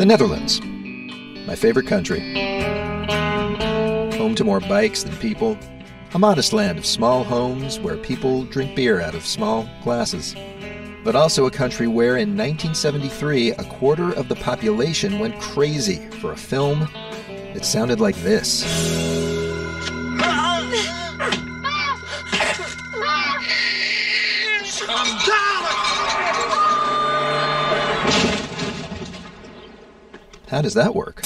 The Netherlands, my favorite country. Home to more bikes than people, a modest land of small homes where people drink beer out of small glasses. But also a country where in 1973 a quarter of the population went crazy for a film that sounded like this. How does that work?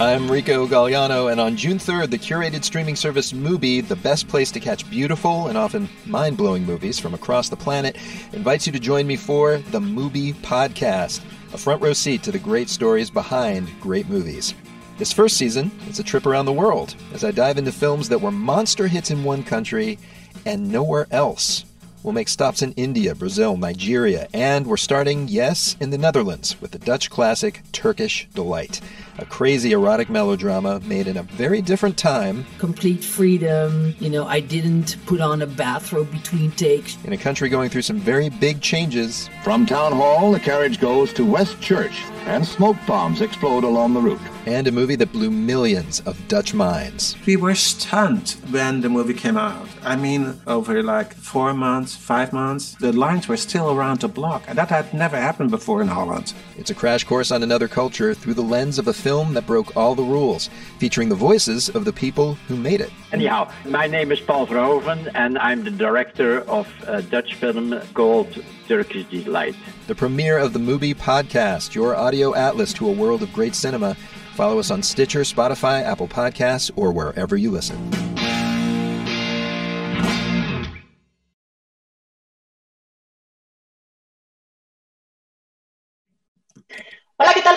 I'm Rico Galliano, and on June 3rd, the curated streaming service Mubi, the best place to catch beautiful and often mind blowing movies from across the planet, invites you to join me for the Mubi Podcast, a front row seat to the great stories behind great movies. This first season, it's a trip around the world as I dive into films that were monster hits in one country and nowhere else. We'll make stops in India, Brazil, Nigeria, and we're starting, yes, in the Netherlands with the Dutch classic Turkish Delight, a crazy erotic melodrama made in a very different time. Complete freedom, you know, I didn't put on a bathrobe between takes. In a country going through some very big changes. From Town Hall, the carriage goes to West Church, and smoke bombs explode along the route. And a movie that blew millions of Dutch minds. We were stunned when the movie came out. I mean, over like four months, five months, the lines were still around the block, and that had never happened before in Holland. It's a crash course on another culture through the lens of a film that broke all the rules, featuring the voices of the people who made it. Anyhow, my name is Paul Verhoeven, and I'm the director of a Dutch film called Turkish Delight. The premiere of the Mubi podcast, your audio atlas to a world of great cinema. Follow us on Stitcher, Spotify, Apple Podcasts, or wherever you listen.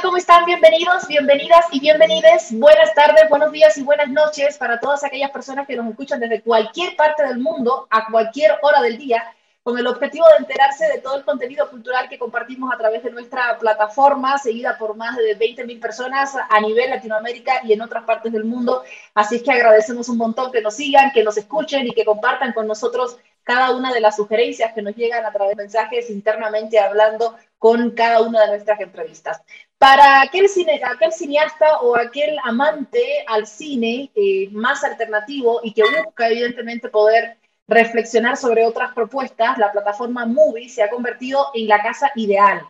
¿Cómo están? Bienvenidos, bienvenidas y bienvenides. Buenas tardes, buenos días y buenas noches para todas aquellas personas que nos escuchan desde cualquier parte del mundo, a cualquier hora del día, con el objetivo de enterarse de todo el contenido cultural que compartimos a través de nuestra plataforma, seguida por más de 20.000 personas a nivel Latinoamérica y en otras partes del mundo. Así es que agradecemos un montón que nos sigan, que nos escuchen y que compartan con nosotros cada una de las sugerencias que nos llegan a través de mensajes internamente hablando con cada una de nuestras entrevistas. Para aquel, cine, aquel cineasta o aquel amante al cine eh, más alternativo y que busca evidentemente poder reflexionar sobre otras propuestas, la plataforma Movie se ha convertido en la casa ideal.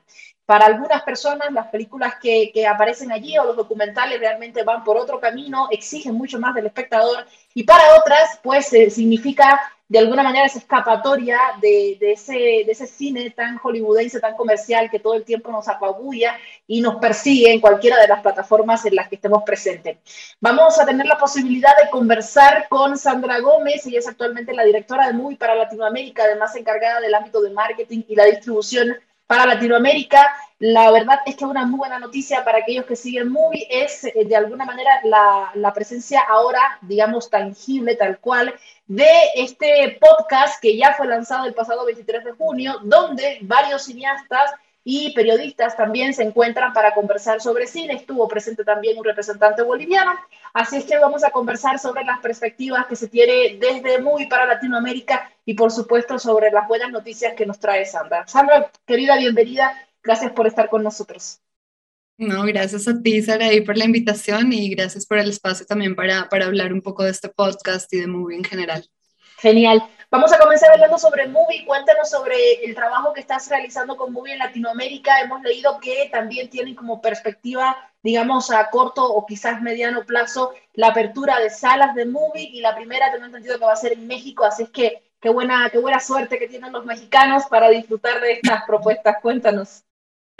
Para algunas personas, las películas que, que, aparecen allí o los documentales realmente van por otro camino, exigen mucho más del espectador, y para otras, pues eh, significa de alguna manera esa escapatoria de, de, ese, de ese cine tan hollywoodense, tan comercial, que todo el tiempo nos apabulla y nos persigue en cualquiera de las plataformas en las que estemos presentes. Vamos a tener la posibilidad de conversar con Sandra Gómez, ella es actualmente la directora de Movie para Latinoamérica, además encargada del ámbito de marketing y la distribución para Latinoamérica. La verdad es que una muy buena noticia para aquellos que siguen Movie es eh, de alguna manera la, presencia ahora, digamos, tangible, tal cual, de este podcast que ya fue lanzado el pasado 23 de junio, donde varios cineastas y periodistas también se encuentran para conversar sobre cine. Estuvo presente también un representante boliviano. Así es que vamos a conversar sobre las perspectivas que se tiene desde Movie para Latinoamérica y por supuesto sobre las buenas noticias que nos trae Sandra. Sandra, querida, bienvenida. Gracias por estar con nosotros. No, gracias a ti, Saraí, por la invitación y gracias por el espacio también para, para hablar un poco de este podcast y de Movie en general. Genial. Vamos a comenzar hablando sobre Movie. Cuéntanos sobre el trabajo que estás realizando con Movie en Latinoamérica. Hemos leído que también tienen como perspectiva, digamos, a corto o quizás mediano plazo, la apertura de salas de Movie y la primera tengo entendido que va a ser en México. Así es que qué buena, qué buena suerte que tienen los mexicanos para disfrutar de estas propuestas. Cuéntanos.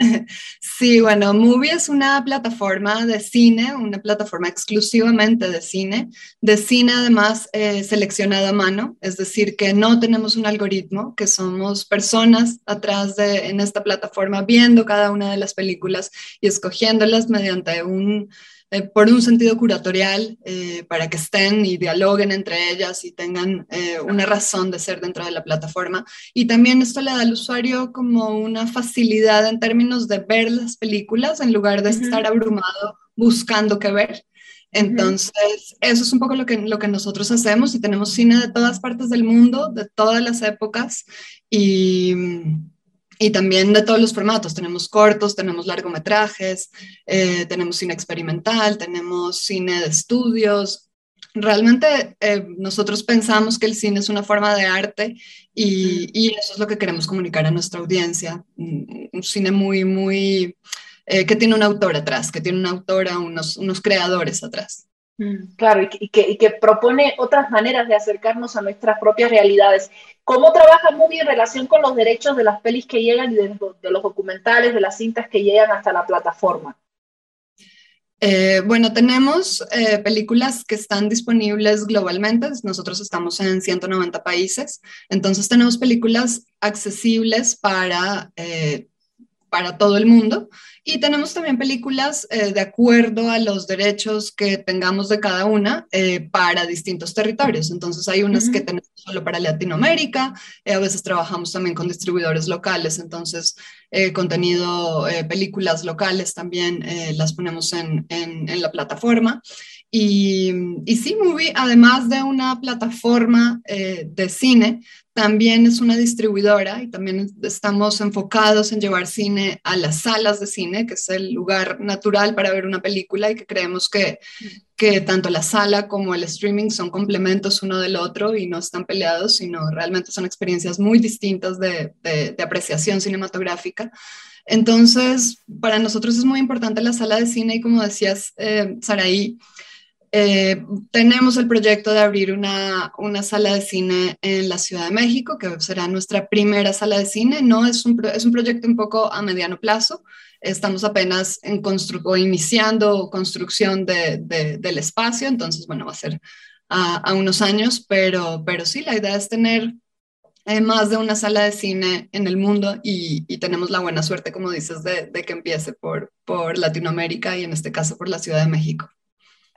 Sí, bueno, Movie es una plataforma de cine, una plataforma exclusivamente de cine, de cine además eh, seleccionada a mano, es decir, que no tenemos un algoritmo, que somos personas atrás de en esta plataforma viendo cada una de las películas y escogiéndolas mediante un eh, por un sentido curatorial, eh, para que estén y dialoguen entre ellas y tengan eh, una razón de ser dentro de la plataforma. Y también esto le da al usuario como una facilidad en términos de ver las películas en lugar de estar abrumado buscando qué ver. Entonces, eso es un poco lo que, lo que nosotros hacemos y tenemos cine de todas partes del mundo, de todas las épocas y y también de todos los formatos. Tenemos cortos, tenemos largometrajes, eh, tenemos cine experimental, tenemos cine de estudios. Realmente eh, nosotros pensamos que el cine es una forma de arte y, y, eso es lo que queremos comunicar a nuestra audiencia. Un, cine muy, muy, eh, que tiene un autor atrás, que tiene una autora, unos, unos creadores atrás. Mm, claro, y que, y, que, y que, propone otras maneras de acercarnos a nuestras propias realidades. ¿Cómo trabaja Movie en relación con los derechos de las pelis que llegan y de, de los documentales, de las cintas que llegan hasta la plataforma? Eh, bueno, tenemos eh, películas que están disponibles globalmente. Nosotros estamos en 190 países. Entonces tenemos películas accesibles para, eh, para todo el mundo. Y tenemos también películas eh, de acuerdo a los derechos que tengamos de cada una eh, para distintos territorios. Entonces hay unas uh -huh. que tenemos solo para Latinoamérica, eh, a veces trabajamos también con distribuidores locales, entonces eh, contenido, eh, películas locales también las ponemos en, en, en, la plataforma. Y, y sí, Movie, además de una plataforma de cine, también es una distribuidora y también estamos enfocados en llevar cine a las salas de cine, que es el lugar natural para ver una película y que creemos que, que tanto la sala como el streaming son complementos uno del otro y no están peleados, sino realmente son experiencias muy distintas de, de, de apreciación cinematográfica. Entonces, para nosotros es muy importante la sala de cine y como decías, eh, Saraí, eh, tenemos el proyecto de abrir una, una, sala de cine en la Ciudad de México, que será nuestra primera sala de cine. No es un, es un proyecto un poco a mediano plazo. Estamos apenas en o iniciando construcción de, de, del espacio, entonces, bueno, va a ser a, a, unos años, pero, pero sí, la idea es tener eh, más de una sala de cine en el mundo y, y tenemos la buena suerte, como dices, de, de que empiece por, por Latinoamérica y en este caso por la Ciudad de México.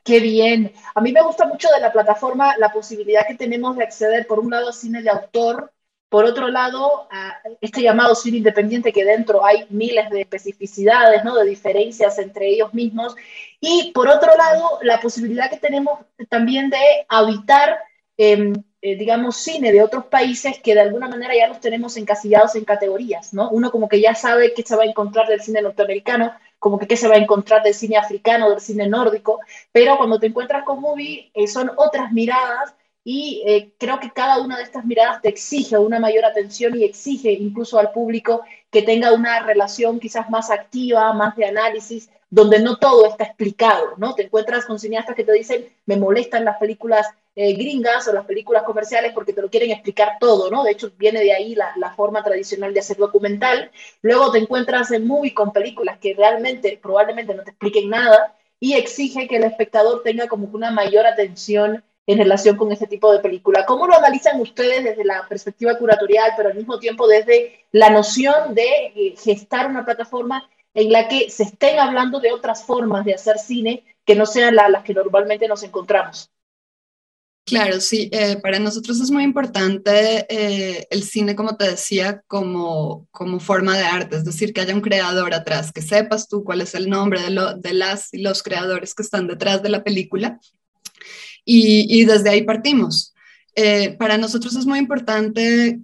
Qué bien. A mí me gusta mucho de la plataforma la posibilidad que tenemos de acceder, por un lado, a cine de autor, por otro lado, a este llamado cine independiente, que dentro hay miles de especificidades, ¿no? de diferencias entre ellos mismos, y por otro lado, la posibilidad que tenemos también de habitar, eh, eh, digamos, cine de otros países que de alguna manera ya los tenemos encasillados en categorías, ¿no? Uno como que ya sabe qué se va a encontrar del cine norteamericano, como que qué se va a encontrar del cine africano, del cine nórdico, pero cuando te encuentras con Movie eh, son otras miradas y eh, creo que cada una de estas miradas te exige una mayor atención y exige incluso al público que tenga una relación quizás más activa, más de análisis, donde no todo está explicado, ¿no? Te encuentras con cineastas que te dicen, me molestan las películas eh, gringas o las películas comerciales porque te lo quieren explicar todo, ¿no? De hecho, viene de ahí la, forma tradicional de hacer documental. Luego te encuentras en movie con películas que realmente, probablemente no te expliquen nada y exige que el espectador tenga como una mayor atención en relación con este tipo de película. ¿Cómo lo analizan ustedes desde la perspectiva curatorial, pero al mismo tiempo desde la noción de eh, gestar una plataforma en la que se estén hablando de otras formas de hacer cine que no sean la, las que normalmente nos encontramos? Claro, sí, eh, para nosotros es muy importante eh, el cine, como te decía, como, como forma de arte, es decir, que haya un creador atrás, que sepas tú cuál es el nombre de, lo, de las los creadores que están detrás de la película. Y, y desde ahí partimos. Eh, para nosotros es muy importante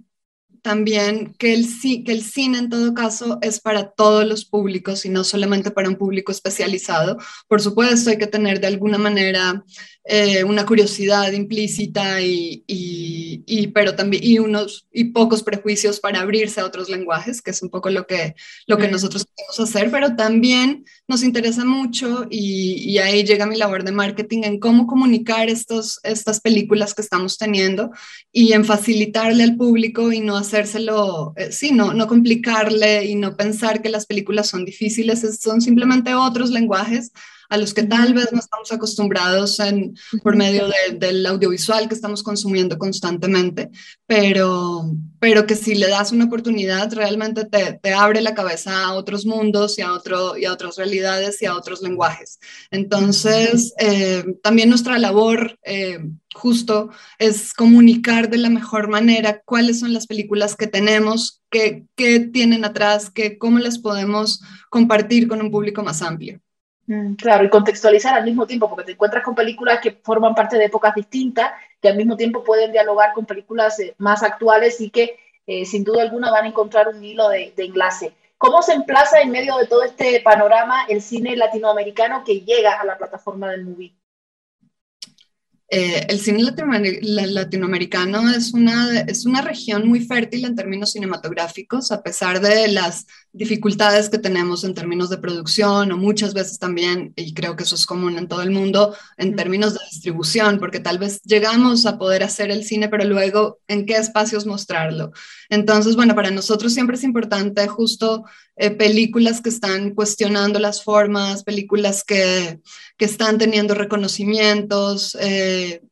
también que el, que el cine en todo caso es para todos los públicos y no solamente para un público especializado. Por supuesto, hay que tener de alguna manera eh, una curiosidad implícita y, y, y, pero también y unos y pocos prejuicios para abrirse a otros lenguajes, que es un poco lo que, lo que nosotros queremos hacer, pero también nos interesa mucho y, y, ahí llega mi labor de marketing en cómo comunicar estos, estas películas que estamos teniendo y en facilitarle al público y no hacérselo, eh, sí, no, no complicarle y no pensar que las películas son difíciles, son simplemente otros lenguajes a los que tal vez no estamos acostumbrados en, por medio de, del audiovisual que estamos consumiendo constantemente, pero, pero que si le das una oportunidad realmente te, te abre la cabeza a otros mundos y a, otro, y a otras realidades y a otros lenguajes. Entonces, eh, también nuestra labor... Eh, justo es comunicar de la mejor manera cuáles son las películas que tenemos, qué, qué tienen atrás, qué, cómo las podemos compartir con un público más amplio. Mm, claro, y contextualizar al mismo tiempo, porque te encuentras con películas que forman parte de épocas distintas, que al mismo tiempo pueden dialogar con películas eh, más actuales y que eh, sin duda alguna van a encontrar un hilo de, de enlace. ¿Cómo se emplaza en medio de todo este panorama el cine latinoamericano que llega a la plataforma del movie? Eh, el cine latinoamericano es una, es una región muy fértil en términos cinematográficos, a pesar de las dificultades que tenemos en términos de producción o muchas veces también, y creo que eso es común en todo el mundo, en términos de distribución, porque tal vez llegamos a poder hacer el cine, pero luego en qué espacios mostrarlo. Entonces, bueno, para nosotros siempre es importante justo eh, películas que están cuestionando las formas, películas que, que están teniendo reconocimientos. Eh,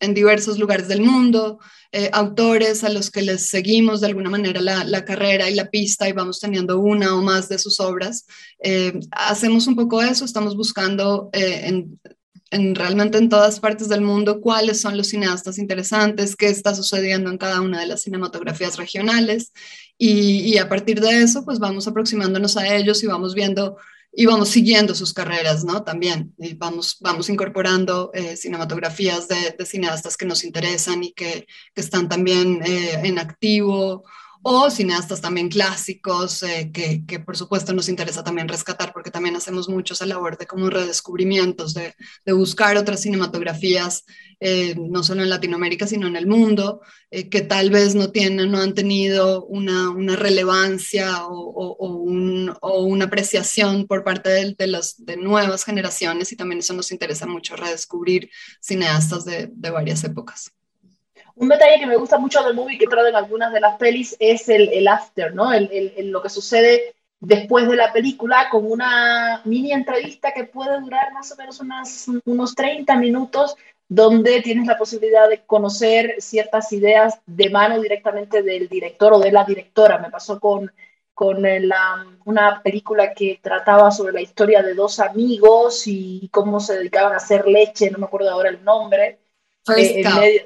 en diversos lugares del mundo, eh, autores a los que les seguimos de alguna manera la, carrera y la pista y vamos teniendo una o más de sus obras. Eh, hacemos un poco eso, estamos buscando eh, en, realmente en todas partes del mundo cuáles son los cineastas interesantes, qué está sucediendo en cada una de las cinematografías regionales y, a partir de eso pues vamos aproximándonos a ellos y vamos viendo y vamos siguiendo sus carreras, ¿no? También y vamos, vamos incorporando eh, cinematografías de, de, cineastas que nos interesan y que, que están también eh, en activo o cineastas también clásicos, eh, que, que, por supuesto nos interesa también rescatar, porque también hacemos mucho esa labor de como redescubrimientos, de, de buscar otras cinematografías, eh, no solo en Latinoamérica, sino en el mundo, eh, que tal vez no tienen, no han tenido una, una relevancia o, o, un, o, una apreciación por parte de, de, las de nuevas generaciones, y también eso nos interesa mucho, redescubrir cineastas de, de varias épocas. Un detalle que me gusta mucho del movie que traen algunas de las pelis es el, el after, ¿no? El, el, lo que sucede después de la película con una mini entrevista que puede durar más o menos unas, unos 30 minutos donde tienes la posibilidad de conocer ciertas ideas de mano directamente del director o de la directora. Me pasó con, con la, una película que trataba sobre la historia de dos amigos y cómo se dedicaban a hacer leche, no me acuerdo ahora el nombre. First eh, medio,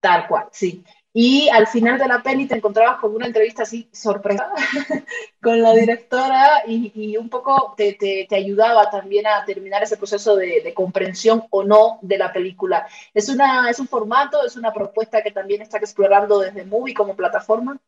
Tal cual, sí. Y al final de la peli te encontrabas con una entrevista así sorpresa con la directora y, y un poco te, te, te, ayudaba también a terminar ese proceso de, de, comprensión o no de la película. ¿Es, una, ¿Es un formato, es una propuesta que también está explorando desde Movie como plataforma?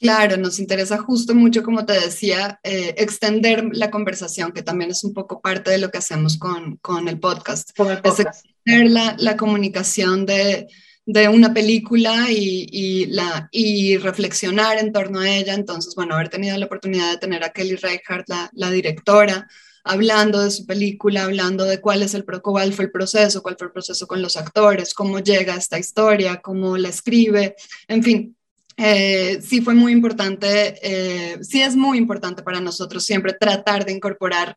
Claro, nos interesa justo mucho, como te decía, eh, extender la conversación, que también es un poco parte de lo que hacemos con, con el podcast. Con el podcast. Es extender la, la comunicación de de una película y, y, la, y reflexionar en torno a ella. Entonces, bueno, haber tenido la oportunidad de tener a Kelly Reichardt, la, la directora, hablando de su película, hablando de cuál es el cuál fue el proceso, cuál fue el proceso con los actores, cómo llega esta historia, cómo la escribe, en fin. Eh, sí fue muy importante, eh, sí es muy importante para nosotros siempre tratar de incorporar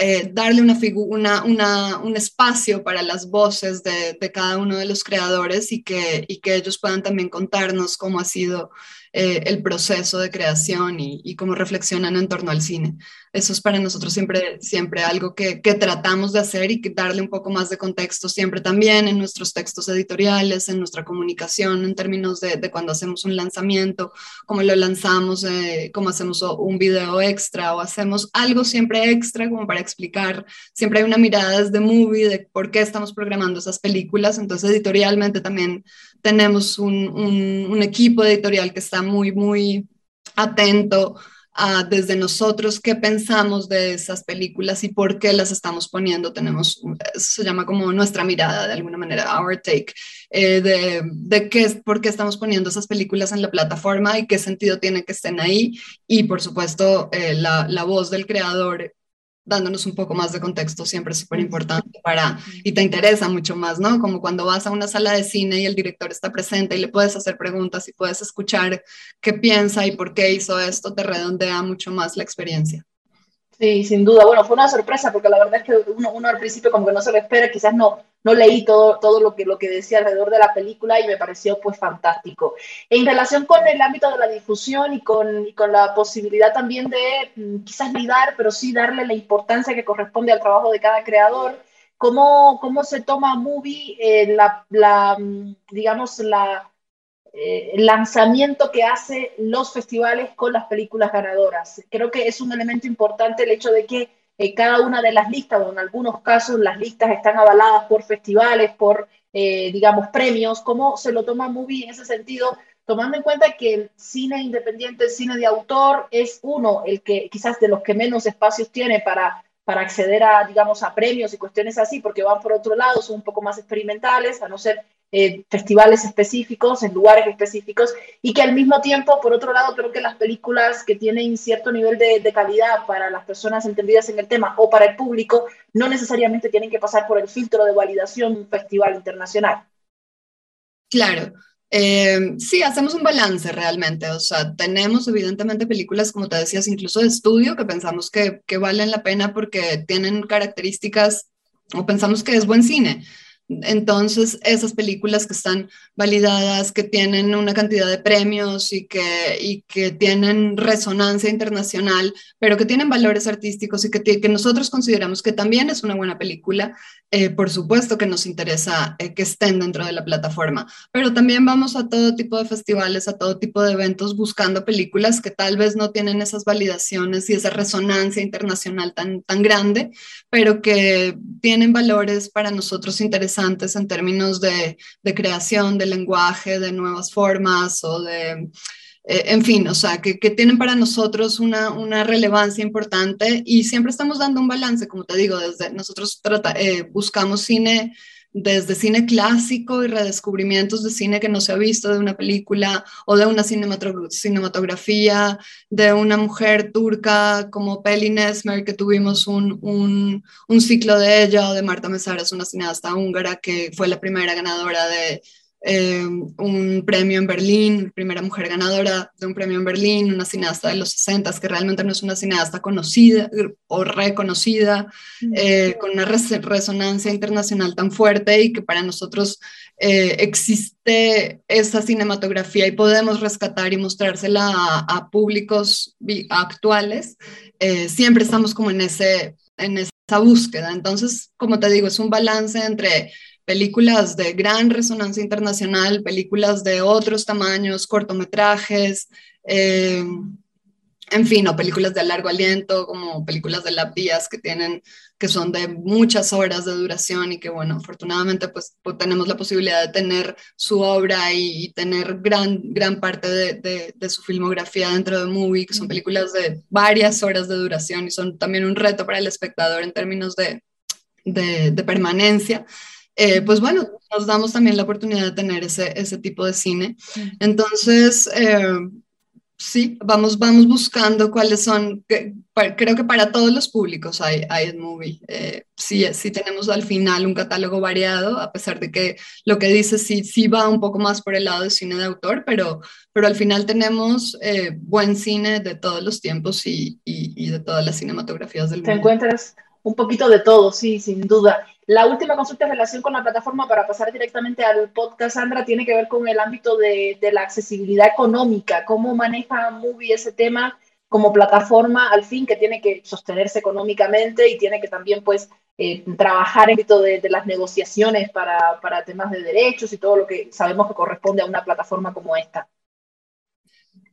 eh, darle una, una, un espacio para las voces de, de, cada uno de los creadores y que, y que ellos puedan también contarnos cómo ha sido eh, el proceso de creación y, y, cómo reflexionan en torno al cine. Eso es para nosotros siempre, siempre algo que, tratamos de hacer y que darle un poco más de contexto siempre también en nuestros textos editoriales, en nuestra comunicación, en términos de, de cuando hacemos un lanzamiento, cómo lo lanzamos, eh, cómo hacemos un video extra o hacemos algo siempre extra como para explicar. Siempre hay una mirada desde movie de por qué estamos programando esas películas. Entonces, editorialmente también tenemos un, un, un equipo editorial que está muy, muy atento a desde nosotros qué pensamos de esas películas y por qué las estamos poniendo. Tenemos, se llama como nuestra mirada, de alguna manera, our take, eh, de, de qué, por qué estamos poniendo esas películas en la plataforma y qué sentido tiene que estén ahí. Y por supuesto, eh, la, la voz del creador dándonos un poco más de contexto siempre es súper importante para, y te interesa mucho más, ¿no? Como cuando vas a una sala de cine y el director está presente y le puedes hacer preguntas y puedes escuchar qué piensa y por qué hizo esto, te redondea mucho más la experiencia. Sí, sin duda. Bueno, fue una sorpresa porque la verdad es que uno, uno al principio como que no se lo espera, quizás no, no leí todo, todo lo, que, lo que decía alrededor de la película y me pareció pues fantástico. En relación con el ámbito de la difusión y con, y con la posibilidad también de mm, quizás lidar, pero sí darle la importancia que corresponde al trabajo de cada creador, ¿cómo, cómo se toma Movie eh, la, la, mm, digamos, la eh, lanzamiento que hace los festivales con las películas ganadoras. Creo que es un elemento importante el hecho de que eh, cada una de las listas, o en algunos casos las listas están avaladas por festivales, por, eh, digamos, premios. ¿Cómo se lo toma Movie en ese sentido tomando en cuenta que el cine independiente, el cine de autor, es uno, el que quizás de los que menos espacios tiene para, para acceder a, digamos, a premios y cuestiones así, porque van por otro lado, son un poco más experimentales, a no ser eh, festivales específicos, en lugares específicos, y que al mismo tiempo, por otro lado, creo que las películas que tienen cierto nivel de, calidad para las personas entendidas en el tema o para el público, no necesariamente tienen que pasar por el filtro de validación de un festival internacional. Claro. Eh, sí, hacemos un balance realmente, o sea, tenemos evidentemente películas, como te decías, incluso de estudio, que pensamos que, que valen la pena porque tienen características o pensamos que es buen cine, entonces, esas películas que están validadas, que tienen una cantidad de premios y que, y que tienen resonancia internacional, pero que tienen valores artísticos y que, que nosotros consideramos que también es una buena película, eh, por supuesto que nos interesa eh, que estén dentro de la plataforma, pero también vamos a todo tipo de festivales, a todo tipo de eventos buscando películas que tal vez no tienen esas validaciones y esa resonancia internacional tan, tan grande, pero que tienen valores para nosotros interesantes en términos de, creación, de lenguaje, de nuevas formas o de, eh, en fin, o sea, que, tienen para nosotros una, una, relevancia importante y siempre estamos dando un balance, como te digo, desde nosotros trata, eh, buscamos cine desde cine clásico y redescubrimientos de cine que no se ha visto de una película o de una cinematografía de una mujer turca como Pelin Esmer, que tuvimos un, un, un ciclo de ella, o de Marta Mesaras, una cineasta húngara que fue la primera ganadora de eh, un premio en Berlín, primera mujer ganadora de un premio en Berlín, una cineasta de los 60 que realmente no es una cineasta conocida o reconocida, eh, con una resonancia internacional tan fuerte y que para nosotros eh, existe esa cinematografía y podemos rescatar y mostrársela a, públicos actuales, siempre estamos como en, ese, en esa búsqueda. Entonces, como te digo, es un balance entre películas de gran resonancia internacional, películas de otros tamaños, cortometrajes, eh, en fin, o películas de largo aliento, como películas de Lab Díaz que tienen, que son de muchas horas de duración y que, bueno, afortunadamente, pues, pues tenemos la posibilidad de tener su obra y, tener gran, gran parte de, de, su filmografía dentro de Movie, que son películas de varias horas de duración y son también un reto para el espectador en términos de, de permanencia. Eh, pues bueno, nos damos también la oportunidad de tener ese, ese tipo de cine. Entonces, eh, sí, vamos, vamos buscando cuáles son, creo que para todos los públicos hay, hay movie. Eh, sí, sí tenemos al final un catálogo variado, a pesar de que lo que dice sí, sí va un poco más por el lado de cine de autor, pero, pero al final tenemos buen cine de todos los tiempos y, y, de todas las cinematografías del mundo. Te encuentras un poquito de todo, sí, sin duda. La última consulta en relación con la plataforma para pasar directamente al podcast, Sandra, tiene que ver con el ámbito de, la accesibilidad económica. ¿Cómo maneja Movie ese tema como plataforma al fin que tiene que sostenerse económicamente y tiene que también pues eh, trabajar en el ámbito de, las negociaciones para temas de derechos y todo lo que sabemos que corresponde a una plataforma como esta?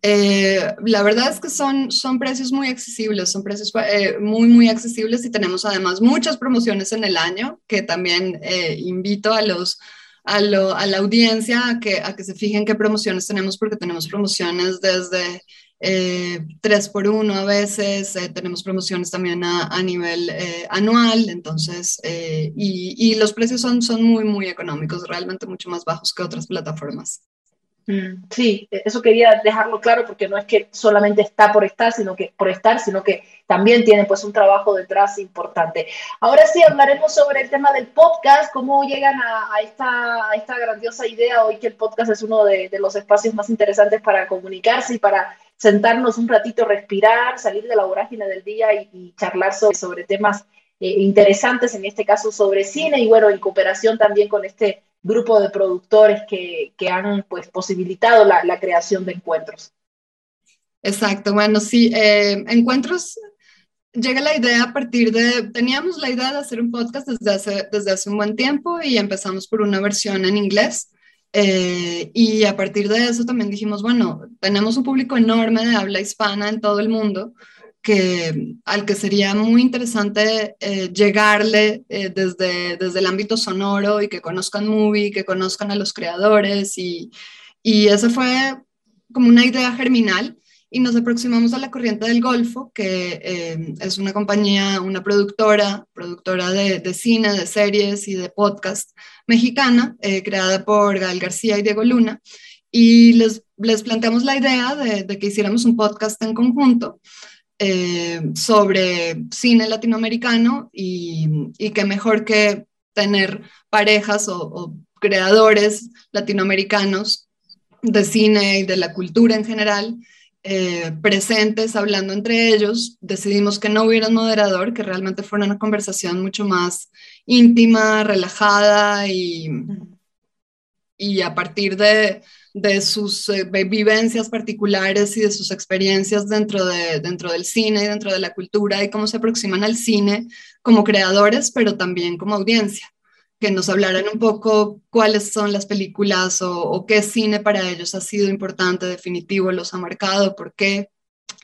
Eh, la verdad es que son, son precios muy accesibles, son precios eh, muy, muy accesibles y tenemos además muchas promociones en el año que también eh, invito a los... A, a, la audiencia a que, a que se fijen qué promociones tenemos, porque tenemos promociones desde eh, 3 por 1 a veces, tenemos promociones también a, a nivel anual, entonces, y, y, los precios son, son muy, muy económicos, realmente mucho más bajos que otras plataformas. Mm, sí, e, eso quería dejarlo claro porque no es que solamente está por estar, sino que por estar, sino que también tiene pues un trabajo detrás importante. Ahora sí hablaremos sobre el tema del podcast, cómo llegan a, esta, esta, grandiosa idea hoy que el podcast es uno de, los espacios más interesantes para comunicarse y para sentarnos un ratito, respirar, salir de la vorágine del día y, charlar sobre, sobre temas eh, interesantes, en este caso sobre cine y bueno, en cooperación también con este grupo de productores que, que han pues, posibilitado la, la, creación de encuentros. Exacto, bueno, sí, eh, encuentros, llega la idea a partir de, teníamos la idea de hacer un podcast desde hace, desde hace un buen tiempo y empezamos por una versión en inglés. Eh, y a partir de eso también dijimos, bueno, tenemos un público enorme de habla hispana en todo el mundo que, al que sería muy interesante eh, llegarle eh, desde, desde el ámbito sonoro y que conozcan Movie, que conozcan a los creadores y, Y esa fue como una idea germinal y nos aproximamos a la Corriente del Golfo, que eh, es una compañía, una productora, productora de, de, cine, de series y de podcast mexicana, eh, creada por Gael García y Diego Luna. Y les, les planteamos la idea de, de, que hiciéramos un podcast en conjunto eh, sobre cine latinoamericano y, y que mejor que tener parejas o, o creadores latinoamericanos de cine y de la cultura en general, eh, presentes hablando entre ellos, decidimos que no hubiera un moderador, que realmente fuera una conversación mucho más íntima, relajada y, y a partir de, de sus eh, vivencias particulares y de sus experiencias dentro, de, dentro del cine y dentro de la cultura y cómo se aproximan al cine como creadores, pero también como audiencia que nos hablaran un poco cuáles son las películas o, qué cine para ellos ha sido importante, definitivo, los ha marcado, por qué.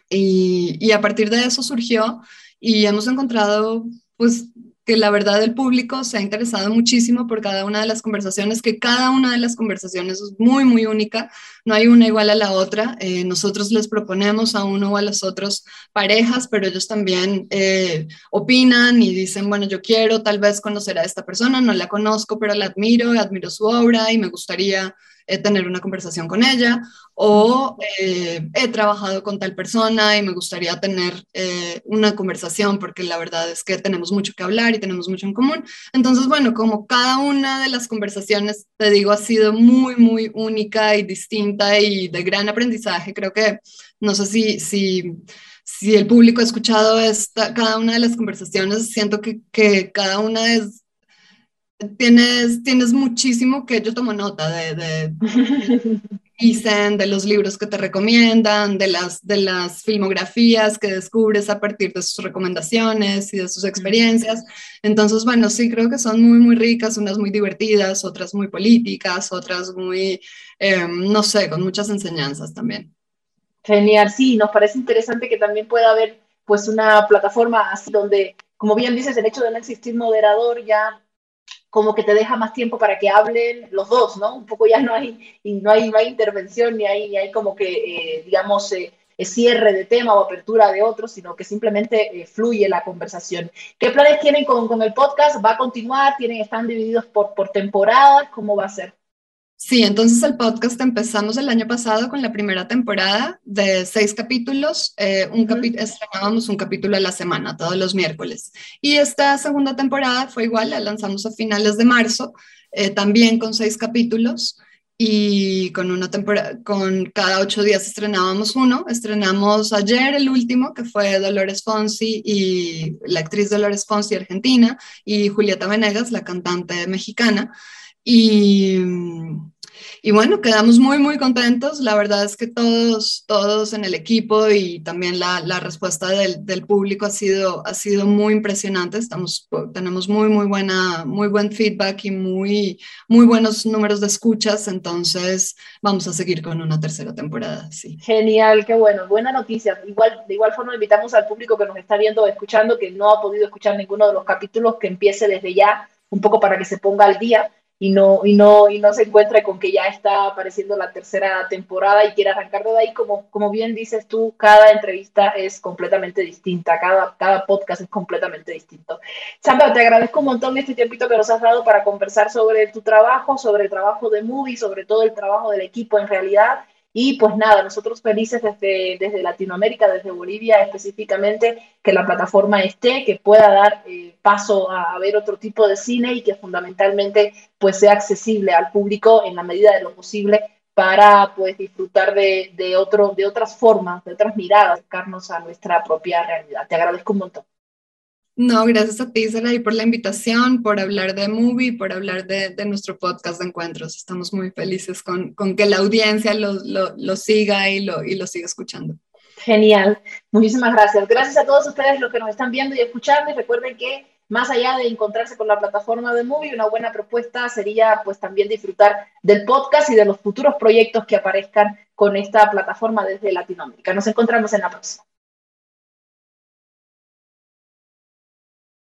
Y, y, a partir de eso surgió y hemos encontrado pues que la verdad el público se ha interesado muchísimo por cada una de las conversaciones, que cada una de las conversaciones es muy, muy única, no hay una igual a la otra. Eh, nosotros les proponemos a uno o a los otros parejas, pero ellos también eh, opinan y dicen, bueno, yo quiero tal vez conocer a esta persona, no la conozco, pero la admiro, admiro su obra y me gustaría eh, tener una conversación con ella, o eh, he trabajado con tal persona y me gustaría tener eh, una conversación porque la verdad es que tenemos mucho que hablar y tenemos mucho en común. Entonces, bueno, como cada una de las conversaciones, te digo, ha sido muy, muy única y distinta y de gran aprendizaje, creo que, no sé si... si si el público ha escuchado esta, cada una de las conversaciones, siento que, que cada una es tienes, tienes muchísimo que yo tomo nota de, de, dicen, de los libros que te recomiendan, de las, de las filmografías que descubres a partir de sus recomendaciones y de sus experiencias. Entonces, bueno, sí, creo que son muy, muy ricas, unas muy divertidas, otras muy políticas, otras muy, eh, no sé, con muchas enseñanzas también. Genial, sí, nos parece interesante que también pueda haber pues una plataforma así donde, como bien dices, el hecho de no existir moderador ya como que te deja más tiempo para que hablen los dos, ¿no? Un poco ya no hay, y no hay, no hay intervención, ni hay, ni hay como que, eh, digamos, eh, cierre de tema o apertura de otro, sino que simplemente eh, fluye la conversación. ¿Qué planes tienen con, con, el podcast? ¿Va a continuar? ¿Tienen, ¿Están divididos por, por temporadas? ¿Cómo va a ser? Sí, entonces el podcast empezamos el año pasado con la primera temporada de seis capítulos. Eh, un capi estrenábamos un capítulo a la semana, todos los miércoles. Y esta segunda temporada fue igual, la lanzamos a finales de marzo, eh, también con seis capítulos. Y con una temporada, con cada ocho días estrenábamos uno. Estrenamos ayer el último, que fue Dolores Fonsi y la actriz Dolores Fonsi argentina y Julieta Venegas, la cantante mexicana. Y, y, bueno, quedamos muy, muy contentos. La verdad es que todos, todos en el equipo y también la, la respuesta del, del, público ha sido, ha sido muy impresionante. Estamos, tenemos muy, muy, buena, muy buen feedback y muy, muy buenos números de escuchas. Entonces, vamos a seguir con una tercera temporada. Sí. Genial, qué bueno. Buena noticia. Igual, de igual forma, invitamos al público que nos está viendo o escuchando, que no ha podido escuchar ninguno de los capítulos, que empiece desde ya, un poco para que se ponga al día y no, y no, y no se encuentre con que ya está apareciendo la tercera temporada y quiere arrancar de ahí, como, como bien dices tú, cada entrevista es completamente distinta, cada, cada podcast es completamente distinto. Sandra, te agradezco un montón este tiempito que nos has dado para conversar sobre tu trabajo, sobre el trabajo de Movie, sobre todo el trabajo del equipo en realidad. Y pues nada, nosotros felices desde, desde Latinoamérica, desde Bolivia específicamente, que la plataforma esté, que pueda dar eh, paso a, a, ver otro tipo de cine y que fundamentalmente pues sea accesible al público en la medida de lo posible para pues disfrutar de, de, otro, de otras formas, de otras miradas, acercarnos a nuestra propia realidad. Te agradezco un montón. No, gracias a ti, Saray, por la invitación, por hablar de Movie, por hablar de, de nuestro podcast de encuentros. Estamos muy felices con, con que la audiencia lo, lo, lo, siga y lo, y lo siga escuchando. Genial, muchísimas gracias. Gracias a todos ustedes los que nos están viendo y escuchando y recuerden que más allá de encontrarse con la plataforma de Movie, una buena propuesta sería pues también disfrutar del podcast y de los futuros proyectos que aparezcan con esta plataforma desde Latinoamérica. Nos encontramos en la próxima.